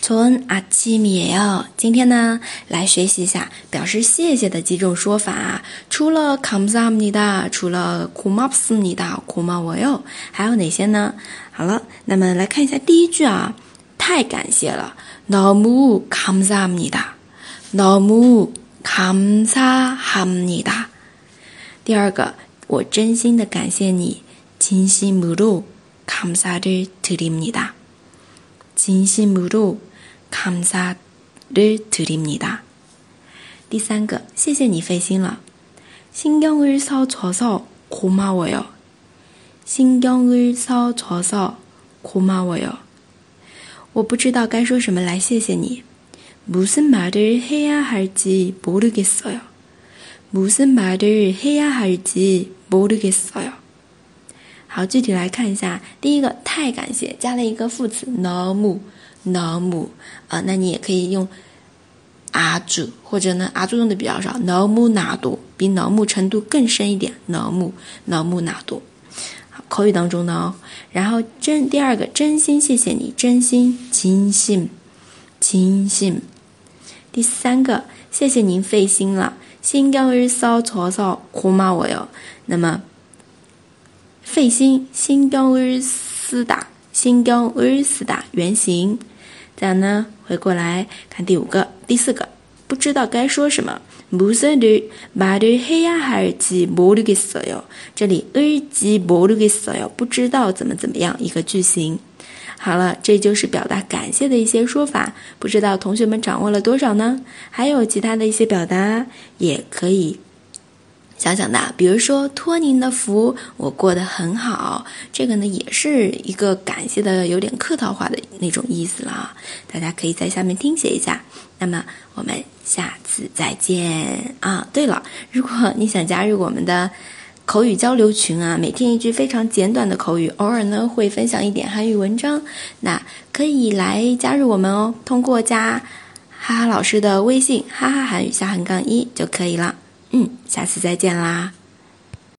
从阿基米耶今天呢，来学习一下表示谢谢的几种说法。除了감사합니 다， 除了고맙습니 다， 고마워 요， 还有哪些呢？好了，那么来看一下第一句啊，太感谢了，너무감사합니 다， 너무감사합니 다。 第二个，我真心的感谢你，진심으로감사를드립니 다， 진심으로 감사를드립니다第三个，谢谢你费心了。신경을써줘서고마워 요。 신경을써줘서고마워 요。 我不知道该说什么来谢谢你。무슨말을해야할지모르겠어 요。 무슨말을해야할지모르겠어 요。 好，具体来看一下。第一个，太感谢，加了一个副词 “no mu no mu” 啊，那你也可以用“阿祖”或者呢，“阿祖”用的比较少，“no mu na d 比 “no mu” 程度更深一点，“no mu no mu na d 好。口语当中呢，然后真第二个，真心谢谢你，真心，真心，真心。第三个，谢谢您费心了，心肝儿烧灼灼，苦骂我哟。那么。费心신경을쓰다신경을쓰다原形。这样呢，回过来看第五个、第四个，不知道该说什么。무슨일말을해야할지모르겠어 요。 这里을지모르겠어 요， 不知道怎么怎么样一个句型。好了，这就是表达感谢的一些说法。不知道同学们掌握了多少呢？还有其他的一些表达也可以。 想想的，比如说托您的福，我过得很好，这个呢也是一个感谢的有点客套话的那种意思了。大家可以在下面听写一下。那么我们下次再见啊！对了，如果你想加入我们的口语交流群啊，每天一句非常简短的口语，偶尔呢会分享一点韩语文章，那可以来加入我们哦。通过加哈哈老师的微信“哈哈韩语下横杠一”就可以了。嗯，下次再见啦。